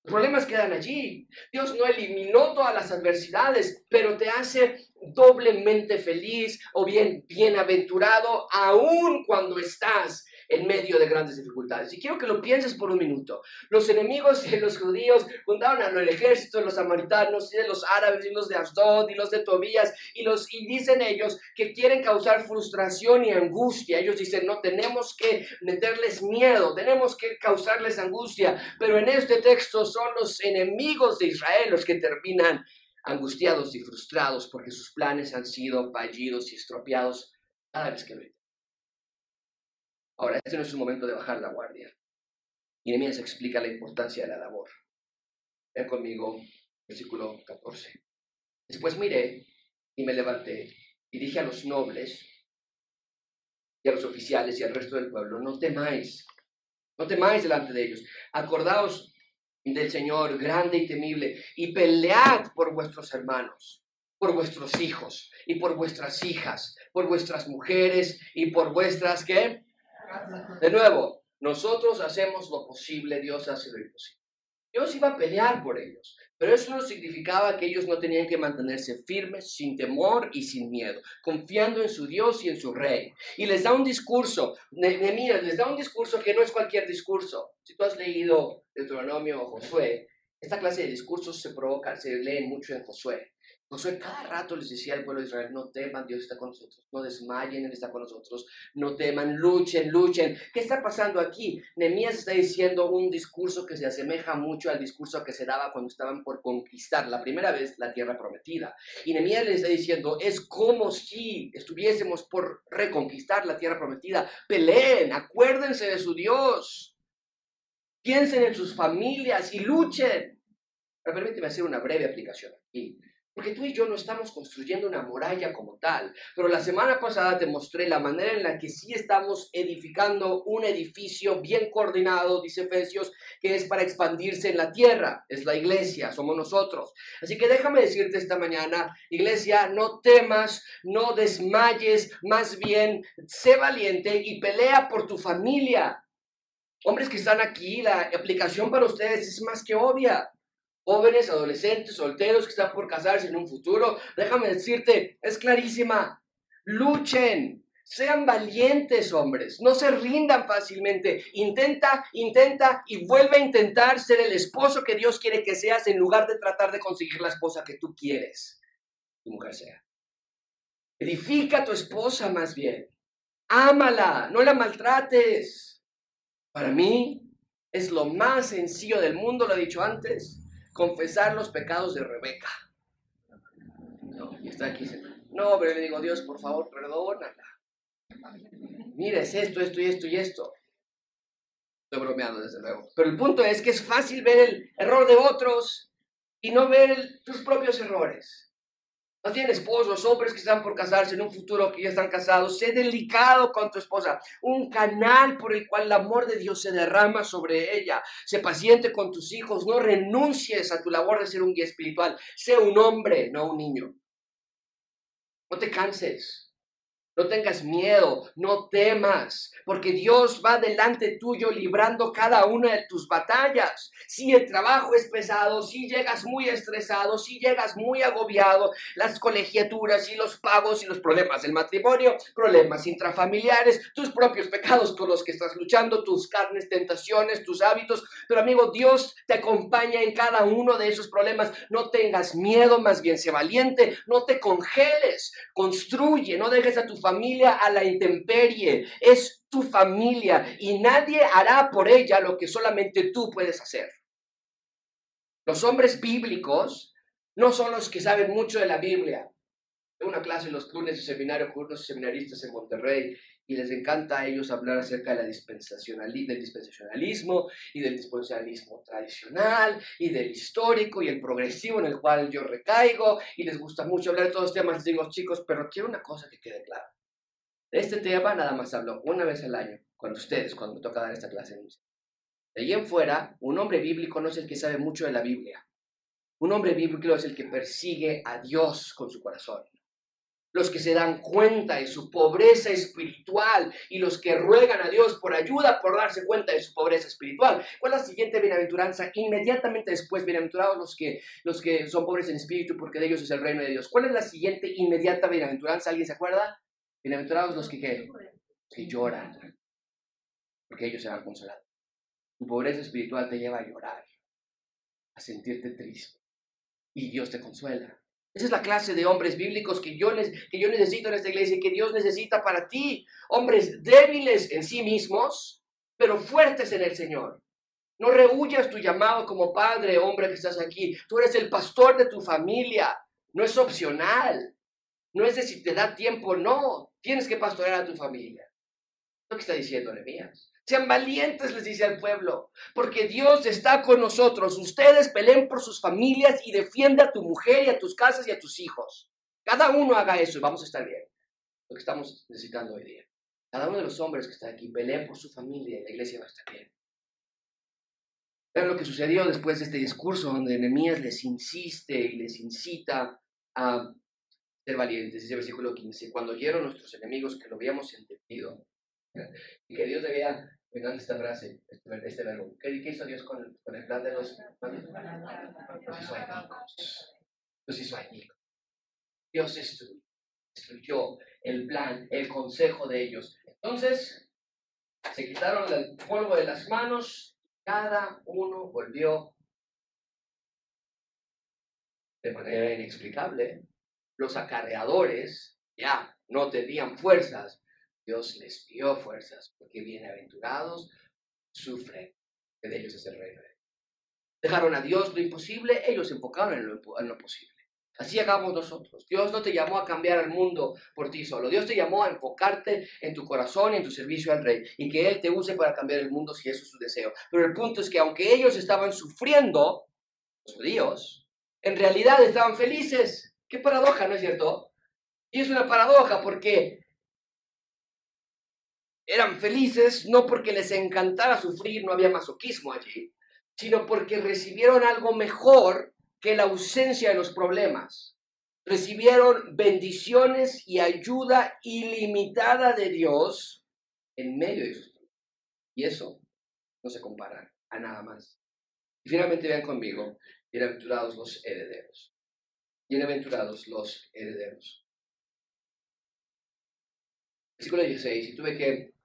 Los problemas quedan allí. Dios no eliminó todas las adversidades, pero te hace doblemente feliz o bien bienaventurado aún cuando estás en medio de grandes dificultades. Y quiero que lo pienses por un minuto. Los enemigos de los judíos juntaron al ejército de los samaritanos y de los árabes y los de Asdod y los de Tobías y, los, y dicen ellos que quieren causar frustración y angustia. Ellos dicen, no tenemos que meterles miedo, tenemos que causarles angustia. Pero en este texto son los enemigos de Israel los que terminan angustiados y frustrados porque sus planes han sido fallidos y estropeados cada vez que lo Ahora, este no es un momento de bajar la guardia. Y Nehemías explica la importancia de la labor. Ven conmigo, versículo 14. Después miré y me levanté y dije a los nobles y a los oficiales y al resto del pueblo, no temáis, no temáis delante de ellos. Acordaos del Señor grande y temible y pelead por vuestros hermanos, por vuestros hijos y por vuestras hijas, por vuestras mujeres y por vuestras, ¿qué? De nuevo, nosotros hacemos lo posible, Dios hace lo imposible. Dios iba a pelear por ellos, pero eso no significaba que ellos no tenían que mantenerse firmes, sin temor y sin miedo, confiando en su Dios y en su rey. Y les da un discurso, Nehemías les da un discurso que no es cualquier discurso. Si tú has leído Deuteronomio o Josué, esta clase de discursos se provoca, se leen mucho en Josué. Josué cada rato les decía al pueblo de Israel, no teman, Dios está con nosotros, no desmayen, Él está con nosotros, no teman, luchen, luchen. ¿Qué está pasando aquí? Nehemías está diciendo un discurso que se asemeja mucho al discurso que se daba cuando estaban por conquistar la primera vez la tierra prometida. Y Nehemías les está diciendo, es como si estuviésemos por reconquistar la tierra prometida. Peleen, acuérdense de su Dios. Piensen en sus familias y luchen. Pero permíteme hacer una breve aplicación aquí. Porque tú y yo no estamos construyendo una muralla como tal. Pero la semana pasada te mostré la manera en la que sí estamos edificando un edificio bien coordinado, dice Efesios, que es para expandirse en la tierra. Es la iglesia, somos nosotros. Así que déjame decirte esta mañana, iglesia, no temas, no desmayes, más bien sé valiente y pelea por tu familia. Hombres que están aquí, la aplicación para ustedes es más que obvia jóvenes, adolescentes, solteros que están por casarse en un futuro, déjame decirte, es clarísima. Luchen, sean valientes hombres, no se rindan fácilmente. Intenta, intenta y vuelve a intentar ser el esposo que Dios quiere que seas en lugar de tratar de conseguir la esposa que tú quieres tu mujer sea. Edifica a tu esposa más bien. Ámala, no la maltrates. Para mí es lo más sencillo del mundo, lo he dicho antes confesar los pecados de Rebeca. No, y está aquí. No, pero le digo, Dios, por favor, perdónala. Mira, es esto, esto y esto y esto. Estoy bromeando, desde luego. Pero el punto es que es fácil ver el error de otros y no ver tus propios errores. No tienes esposos, hombres que están por casarse en un futuro que ya están casados. Sé delicado con tu esposa. Un canal por el cual el amor de Dios se derrama sobre ella. Sé paciente con tus hijos. No renuncies a tu labor de ser un guía espiritual. Sé un hombre, no un niño. No te canses. No tengas miedo, no temas, porque Dios va delante tuyo librando cada una de tus batallas. Si el trabajo es pesado, si llegas muy estresado, si llegas muy agobiado, las colegiaturas y los pagos y los problemas del matrimonio, problemas intrafamiliares, tus propios pecados con los que estás luchando, tus carnes, tentaciones, tus hábitos. Pero amigo, Dios te acompaña en cada uno de esos problemas. No tengas miedo, más bien sé valiente, no te congeles, construye, no dejes a tu familia a la intemperie, es tu familia y nadie hará por ella lo que solamente tú puedes hacer. Los hombres bíblicos no son los que saben mucho de la Biblia. Tengo una clase los lunes de seminario con unos seminaristas en Monterrey y les encanta a ellos hablar acerca de la dispensacionali- del dispensacionalismo y del dispensacionalismo tradicional y del histórico y el progresivo en el cual yo recaigo y les gusta mucho hablar de todos los temas. Les digo, chicos, pero quiero una cosa que quede clara. De este tema nada más hablo una vez al año, cuando ustedes, cuando me toca dar esta clase. De ahí en fuera, un hombre bíblico no es el que sabe mucho de la Biblia. Un hombre bíblico es el que persigue a Dios con su corazón. Los que se dan cuenta de su pobreza espiritual y los que ruegan a Dios por ayuda por darse cuenta de su pobreza espiritual. ¿Cuál es la siguiente bienaventuranza? Inmediatamente después, bienaventurados los que, los que son pobres en espíritu, porque de ellos es el reino de Dios. ¿Cuál es la siguiente inmediata bienaventuranza? ¿Alguien se acuerda? Bienaventurados los que, ¿qué? que lloran, porque ellos serán consolados. Tu pobreza espiritual te lleva a llorar, a sentirte triste, y Dios te consuela. Esa es la clase de hombres bíblicos que yo, que yo necesito en esta iglesia y que Dios necesita para ti. Hombres débiles en sí mismos, pero fuertes en el Señor. No rehuyas tu llamado como padre, hombre que estás aquí. Tú eres el pastor de tu familia. No es opcional. No es de si te da tiempo, no. Tienes que pastorear a tu familia. Lo que está diciendo Nehemías. Sean valientes, les dice al pueblo, porque Dios está con nosotros. Ustedes peleen por sus familias y defiende a tu mujer y a tus casas y a tus hijos. Cada uno haga eso y vamos a estar bien. Lo que estamos necesitando hoy día. Cada uno de los hombres que están aquí peleen por su familia y la iglesia va a estar bien. Vean lo que sucedió después de este discurso donde Nehemías les insiste y les incita a ser valientes. Dice el versículo 15, cuando oyeron nuestros enemigos que lo habíamos entendido y que Dios debía, me encanta esta frase, este, este verbo, ¿qué, qué hizo Dios con, con el plan de los los hizo añicos? Los hizo añicos. Dios destruyó el plan, el consejo de ellos. Entonces, se quitaron el polvo de las manos, cada uno volvió de manera inexplicable. Los acarreadores ya no tenían fuerzas. Dios les dio fuerzas, porque bienaventurados sufren, que de ellos es el reino. Dejaron a Dios lo imposible, ellos se enfocaron en lo, en lo posible. Así hagamos nosotros. Dios no te llamó a cambiar el mundo por ti solo. Dios te llamó a enfocarte en tu corazón y en tu servicio al Rey y que Él te use para cambiar el mundo si eso es su deseo. Pero el punto es que aunque ellos estaban sufriendo, los judíos, en realidad estaban felices. Qué paradoja, ¿no es cierto? Y es una paradoja porque eran felices no porque les encantara sufrir, no había masoquismo allí, sino porque recibieron algo mejor que la ausencia de los problemas. Recibieron bendiciones y ayuda ilimitada de Dios en medio de sus. Y eso no se compara a nada más. Y finalmente vean conmigo, bienaventurados los herederos. Bienaventurados los herederos. Versículo 16, y tuve que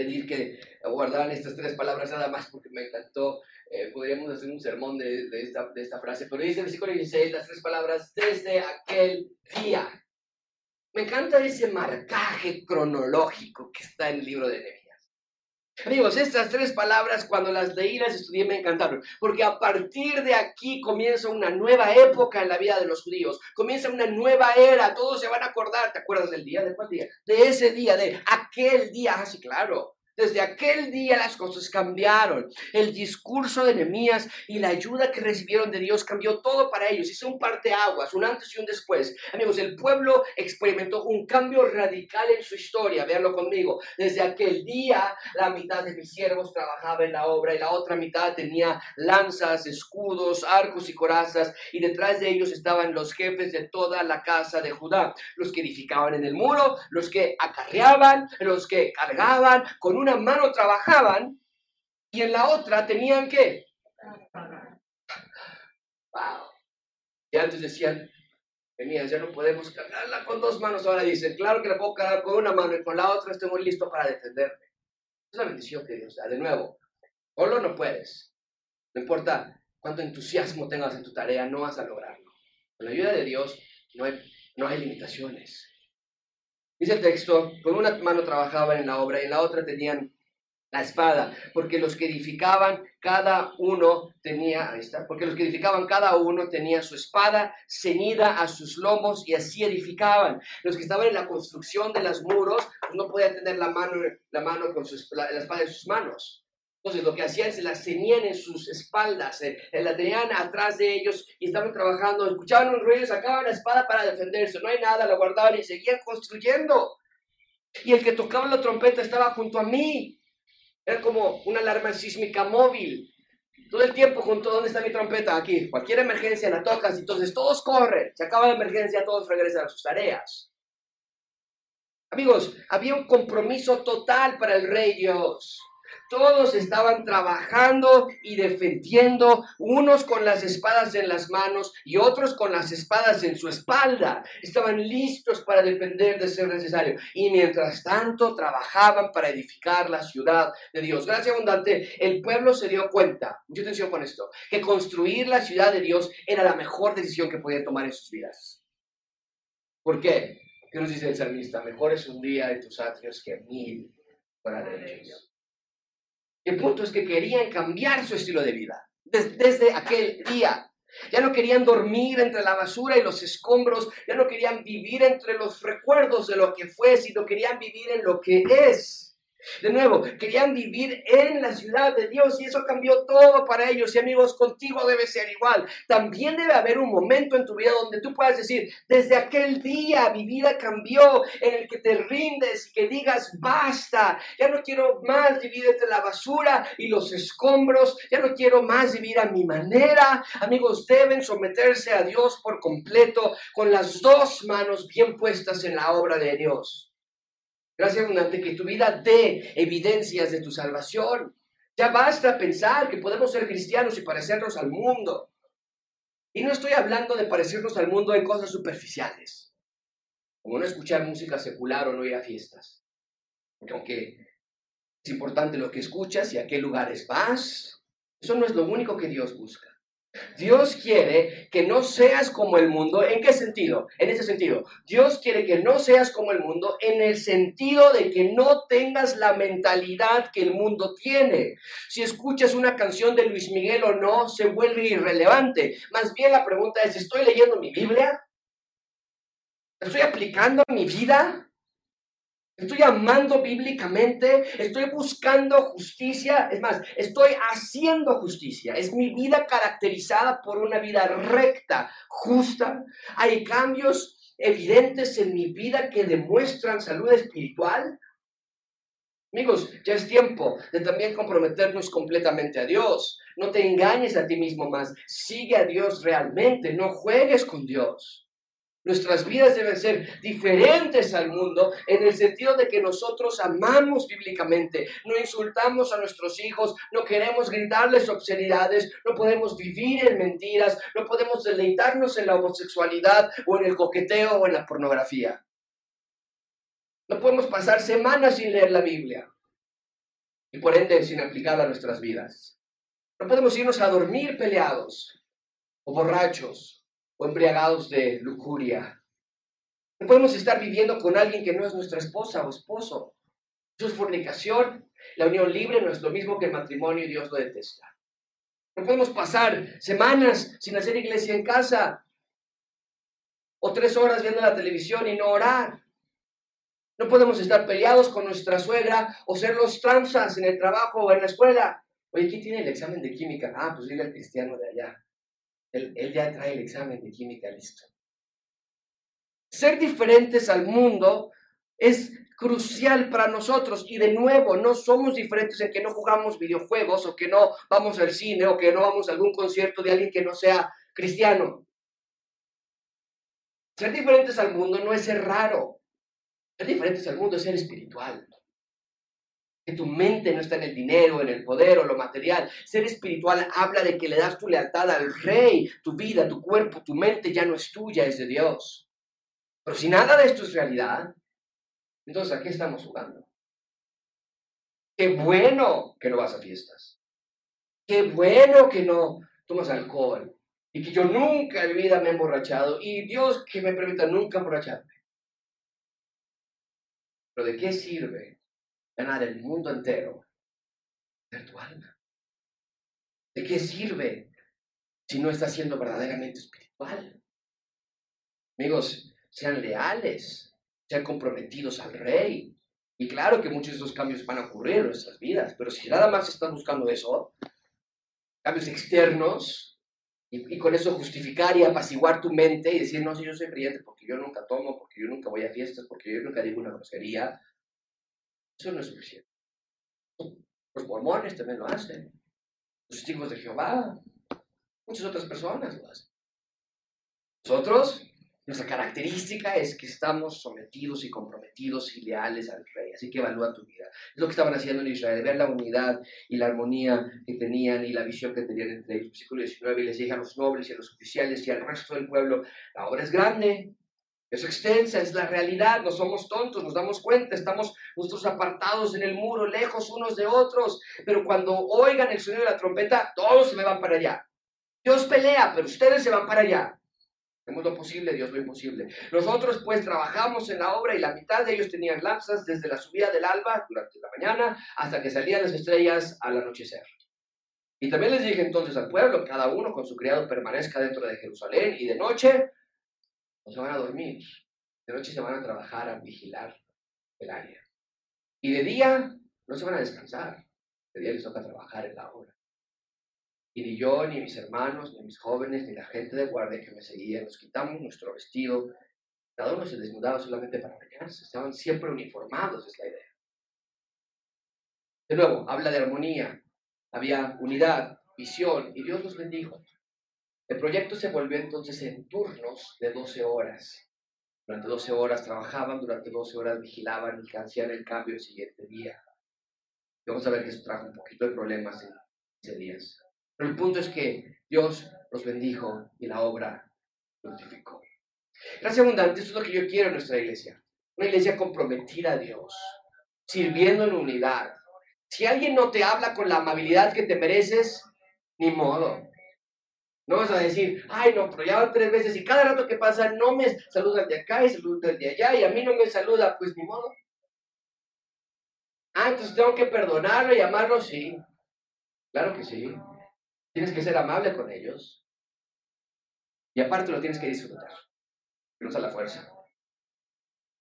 pedir que guardaran estas tres palabras nada más porque me encantó. Eh, podríamos hacer un sermón de, de esta, de esta frase, pero dice el versículo 16 las tres palabras desde aquel día. Me encanta ese marcaje cronológico que está en el libro de Nehemías. Amigos, estas tres palabras cuando las leí, las estudié, me encantaron, porque a partir de aquí comienza una nueva época en la vida de los judíos, comienza una nueva era, todos se van a acordar, ¿te acuerdas del día? ¿De cuál día? De ese día, de aquel día, así claro. Desde aquel día las cosas cambiaron. El discurso de Nehemías y la ayuda que recibieron de Dios cambió todo para ellos. Hizo un parteaguas, un antes y un después. Amigos, el pueblo experimentó un cambio radical en su historia. Véanlo conmigo. Desde aquel día, la mitad de mis siervos trabajaba en la obra y la otra mitad tenía lanzas, escudos, arcos y corazas. Y detrás de ellos estaban los jefes de toda la casa de Judá. Los que edificaban en el muro, los que acarreaban, los que cargaban, con una mano trabajaban y en la otra tenían que. Wow. Y antes decían, Venías, ya no podemos cargarla con dos manos. Ahora dicen, claro que la puedo cargar con una mano y con la otra estoy muy listo para defenderme. Es la bendición que Dios da. De nuevo, solo no puedes. No importa cuánto entusiasmo tengas en tu tarea, no vas a lograrlo. Con la ayuda de Dios no hay, no hay limitaciones. Dice el texto, con una mano trabajaban en la obra y en la otra tenían la espada, porque los que edificaban cada uno tenía, porque los que edificaban cada uno tenía su espada ceñida a sus lomos y así edificaban. Los que estaban en la construcción de los muros pues no podían tener la mano, la mano con la, espada en sus manos. Entonces lo que hacían se la ceñían en sus espaldas, eh, eh, la tenían atrás de ellos y estaban trabajando, escuchaban un ruido, sacaban la espada para defenderse, no hay nada, la guardaban y seguían construyendo. Y el que tocaba la trompeta estaba junto a mí era como una alarma sísmica móvil. Todo el tiempo junto, ¿dónde está mi trompeta? Aquí. Cualquier emergencia la tocas, entonces todos corren. Se acaba la emergencia, todos regresan a sus tareas. Amigos, había un compromiso total para el rey Dios. Todos estaban trabajando y defendiendo, unos con las espadas en las manos y otros con las espadas en su espalda. Estaban listos para defender de ser necesario. Y mientras tanto trabajaban para edificar la ciudad de Dios. Gracias abundante, el pueblo se dio cuenta, mucha atención con esto, que construir la ciudad de Dios era la mejor decisión que podían tomar en sus vidas. ¿Por qué? ¿Qué nos dice el salmista? Mejor es un día en tus atrios que mil para ellos. El punto es que querían cambiar su estilo de vida desde, aquel día. Ya no querían dormir entre la basura y los escombros, ya no querían vivir entre los recuerdos de lo que fue, sino querían vivir en lo que es. De nuevo, querían vivir en la ciudad de Dios y eso cambió todo para ellos. Y amigos, contigo debe ser igual. También debe haber un momento en tu vida donde tú puedas decir, desde aquel día mi vida cambió, en el que te rindes y que digas, basta, ya no quiero más vivir entre la basura y los escombros, ya no quiero más vivir a mi manera. Amigos, deben someterse a Dios por completo con las dos manos bien puestas en la obra de Dios. Gracias abundante que tu vida dé evidencias de tu salvación. Ya basta pensar que podemos ser cristianos y parecernos al mundo. Y no estoy hablando de parecernos al mundo en cosas superficiales, como no escuchar música secular o no ir a fiestas. Porque aunque es importante lo que escuchas y a qué lugares vas, eso no es lo único que Dios busca. Dios quiere que no seas como el mundo. ¿En qué sentido? En ese sentido. Dios quiere que no seas como el mundo en el sentido de que no tengas la mentalidad que el mundo tiene. Si escuchas una canción de Luis Miguel o no, se vuelve irrelevante. Más bien la pregunta es, ¿estoy leyendo mi Biblia? ¿Estoy aplicando mi vida? Estoy amando bíblicamente, estoy buscando justicia, es más, estoy haciendo justicia. Es mi vida caracterizada por una vida recta, justa. Hay cambios evidentes en mi vida que demuestran salud espiritual. Amigos, ya es tiempo de también comprometernos completamente a Dios. No te engañes a ti mismo más. Sigue a Dios realmente. No juegues con Dios. Nuestras vidas deben ser diferentes al mundo en el sentido de que nosotros amamos bíblicamente, no insultamos a nuestros hijos, no queremos gritarles obscenidades, no podemos vivir en mentiras, no podemos deleitarnos en la homosexualidad o en el coqueteo o en la pornografía. No podemos pasar semanas sin leer la Biblia y por ende sin aplicarla a nuestras vidas. No podemos irnos a dormir peleados o borrachos o embriagados de lujuria. No podemos estar viviendo con alguien que no es nuestra esposa o esposo. Eso es fornicación. La unión libre no es lo mismo que el matrimonio y Dios lo detesta. No podemos pasar semanas sin hacer iglesia en casa o tres horas viendo la televisión y no orar. No podemos estar peleados con nuestra suegra o ser los tranzas en el trabajo o en la escuela. Oye, ¿quién tiene el examen de química? Ah, pues dile al cristiano de allá. Él, ya trae el examen de química listo. Ser diferentes al mundo es crucial para nosotros y de nuevo no somos diferentes en que no jugamos videojuegos o que no vamos al cine o que no vamos a algún concierto de alguien que no sea cristiano. Ser diferentes al mundo no es ser raro. Ser diferentes al mundo es ser espiritual tu mente no está en el dinero, en el poder o lo material. Ser espiritual habla de que le das tu lealtad al rey, tu vida, tu cuerpo, tu mente ya no es tuya, es de Dios. Pero si nada de esto es realidad, entonces ¿a qué estamos jugando? Qué bueno que no vas a fiestas. Qué bueno que no tomas alcohol. Y que yo nunca en mi vida me he emborrachado. Y Dios que me permita nunca emborracharme. Pero ¿de qué sirve ganar el mundo entero de tu alma. ¿De qué sirve si no estás siendo verdaderamente espiritual? Amigos, sean leales, sean comprometidos al rey. Y claro que muchos de esos cambios van a ocurrir en nuestras vidas, pero si nada más estás buscando eso, cambios externos, y, con eso justificar y apaciguar tu mente y decir, no, si yo soy creyente porque yo nunca tomo, porque yo nunca voy a fiestas, porque yo nunca digo una grosería, eso no es suficiente. Los mormones también lo hacen, los hijos de Jehová, muchas otras personas lo hacen. Nosotros nuestra característica es que estamos sometidos y comprometidos y leales al rey. Así que evalúa tu vida. Es lo que estaban haciendo en Israel, ver la unidad y la armonía que tenían y la visión que tenían entre ellos. Versículo 19, y les dije a los nobles y a los oficiales y al resto del pueblo, la obra es grande, es extensa, es la realidad, no somos tontos, nos damos cuenta, estamos nosotros apartados en el muro, lejos unos de otros, pero cuando oigan el sonido de la trompeta, todos se me van para allá. Dios pelea, pero ustedes se van para allá. Hacemos lo posible, Dios lo imposible. Nosotros pues trabajamos en la obra y la mitad de ellos tenían lanzas desde la subida del alba durante la mañana hasta que salían las estrellas al anochecer. Y también les dije entonces al pueblo, cada uno con su criado permanezca dentro de Jerusalén y de noche no se van a dormir, de noche se van a trabajar, a vigilar el área. Y de día no se van a descansar, de día les toca trabajar en la obra. Y ni yo, ni mis hermanos, ni mis jóvenes, ni la gente de guardia que me seguía, nos quitamos nuestro vestido. Cada uno se desnudaba solamente para bañarse. Estaban siempre uniformados, es la idea. De nuevo, habla de armonía. Había unidad, visión, y Dios los bendijo. El proyecto se volvió entonces en turnos de 12 horas. Durante 12 horas trabajaban, durante 12 horas vigilaban y hacían el cambio el siguiente día. vamos a ver que eso trajo un poquito de problemas en ese días. Pero el punto es que Dios los bendijo y la obra fructificó. Gracias abundante, esto es lo que yo quiero en nuestra iglesia. Una iglesia comprometida a Dios, sirviendo en unidad. Si alguien no te habla con la amabilidad que te mereces, ni modo. No vas a decir, ay no, pero ya van tres veces y cada rato que pasa no me saludan de acá y saludan de allá y a mí no me saluda, pues ni modo. Ah, entonces tengo que perdonarlo y amarlo, sí. Claro que sí. Tienes que ser amable con ellos. Y aparte lo tienes que disfrutar. No sea la fuerza.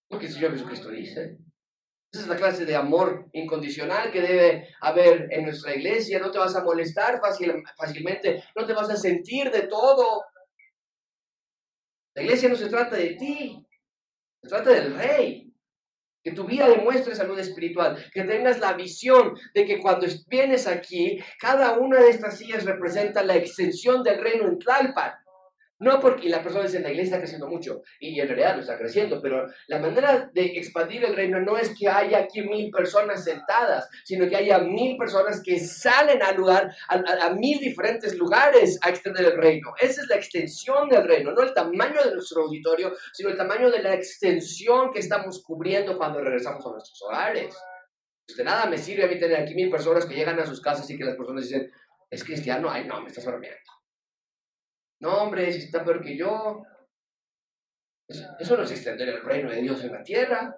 Porque el Señor Jesucristo dice. Esa es la clase de amor incondicional que debe haber en nuestra iglesia. No te vas a molestar fácilmente. No te vas a sentir de todo. La iglesia no se trata de ti. Se trata del rey. Que tu vida demuestre salud espiritual, que tengas la visión de que cuando vienes aquí, cada una de estas sillas representa la extensión del reino en Tlalpan. No porque la persona dice, la iglesia está creciendo mucho, y en realidad no está creciendo, pero la manera de expandir el reino no es que haya aquí mil personas sentadas, sino que haya mil personas que salen a, lugar, a, mil diferentes lugares a extender el reino. Esa es la extensión del reino, no el tamaño de nuestro auditorio, sino el tamaño de la extensión que estamos cubriendo cuando regresamos a nuestros hogares. De nada me sirve a mí tener aquí mil personas que llegan a sus casas y que las personas dicen, es cristiano, ay no, me estás bromeando. No, hombre, si está peor que yo. Eso, no es extender el reino de Dios en la tierra.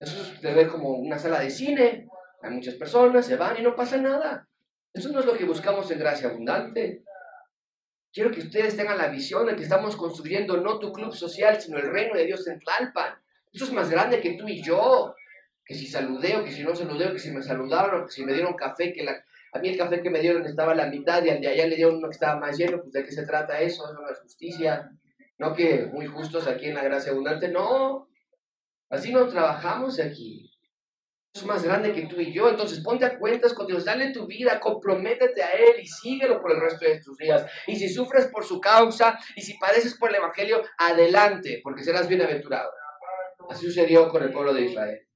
Eso es de ver como una sala de cine. Hay muchas personas, se van y no pasa nada. Eso no es lo que buscamos en Gracia Abundante. Quiero que ustedes tengan la visión de que estamos construyendo no tu club social, sino el reino de Dios en Tlalpan. Eso es más grande que tú y yo. Que si saludé o que si no saludé o que si me saludaron que si me dieron café, que la, a mí el café que me dieron estaba a la mitad y al de allá le dieron uno que estaba más lleno. Pues de qué se trata eso, eso no es justicia. No que muy justos aquí en la gracia abundante, no. Así no trabajamos aquí. Es más grande que tú y yo. Entonces ponte a cuentas con Dios, dale tu vida, comprométete a Él y síguelo por el resto de tus días. Y si sufres por su causa y si padeces por el Evangelio, adelante, porque serás bienaventurado. Así sucedió con el pueblo de Israel.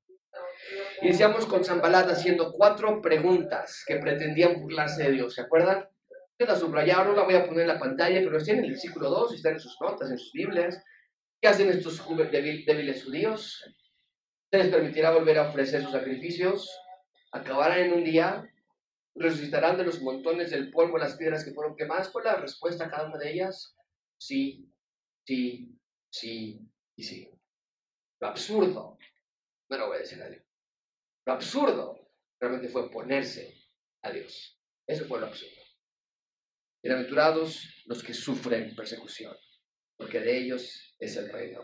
Iniciamos con Zambalat haciendo cuatro preguntas que pretendían burlarse de Dios, ¿se acuerdan? La subrayaron, la voy a poner en la pantalla, pero están en el versículo 2, están en sus notas, en sus Biblias. ¿Qué hacen estos débiles judíos? ¿Se les permitirá volver a ofrecer sus sacrificios? ¿Acabarán en un día? ¿Resucitarán de los montones del polvo las piedras que fueron quemadas? ¿Cuál la respuesta a cada una de ellas? Sí, sí, sí y sí. Lo absurdo no decir a Dios. Lo absurdo realmente fue ponerse a Dios. Eso fue lo absurdo. Bienaventurados los que sufren persecución, porque de ellos es el reino.